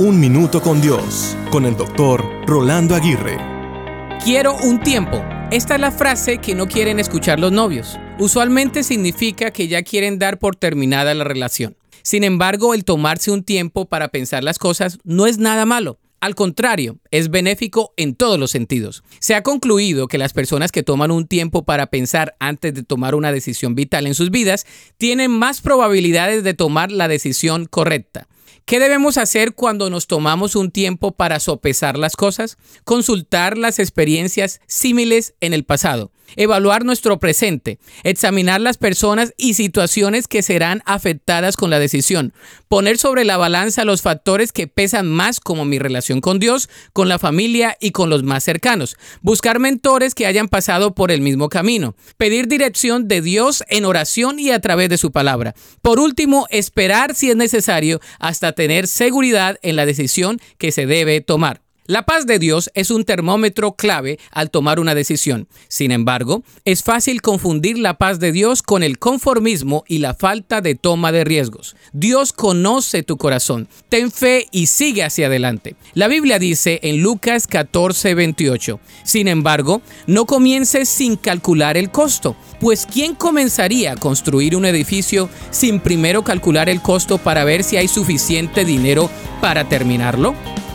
Un Minuto con Dios, con el doctor Rolando Aguirre. Quiero un tiempo. Esta es la frase que no quieren escuchar los novios. Usualmente significa que ya quieren dar por terminada la relación. Sin embargo, el tomarse un tiempo para pensar las cosas no es nada malo. Al contrario, es benéfico en todos los sentidos. Se ha concluido que las personas que toman un tiempo para pensar antes de tomar una decisión vital en sus vidas tienen más probabilidades de tomar la decisión correcta. ¿Qué debemos hacer cuando nos tomamos un tiempo para sopesar las cosas? Consultar las experiencias símiles en el pasado, evaluar nuestro presente, examinar las personas y situaciones que serán afectadas con la decisión, poner sobre la balanza los factores que pesan más como mi relación con Dios, con la familia y con los más cercanos, buscar mentores que hayan pasado por el mismo camino, pedir dirección de Dios en oración y a través de su palabra. Por último, esperar si es necesario hasta tener seguridad en la decisión que se debe tomar. La paz de Dios es un termómetro clave al tomar una decisión. Sin embargo, es fácil confundir la paz de Dios con el conformismo y la falta de toma de riesgos. Dios conoce tu corazón. Ten fe y sigue hacia adelante. La Biblia dice en Lucas 14, 28, Sin embargo, no comiences sin calcular el costo, pues ¿quién comenzaría a construir un edificio sin primero calcular el costo para ver si hay suficiente dinero para terminarlo?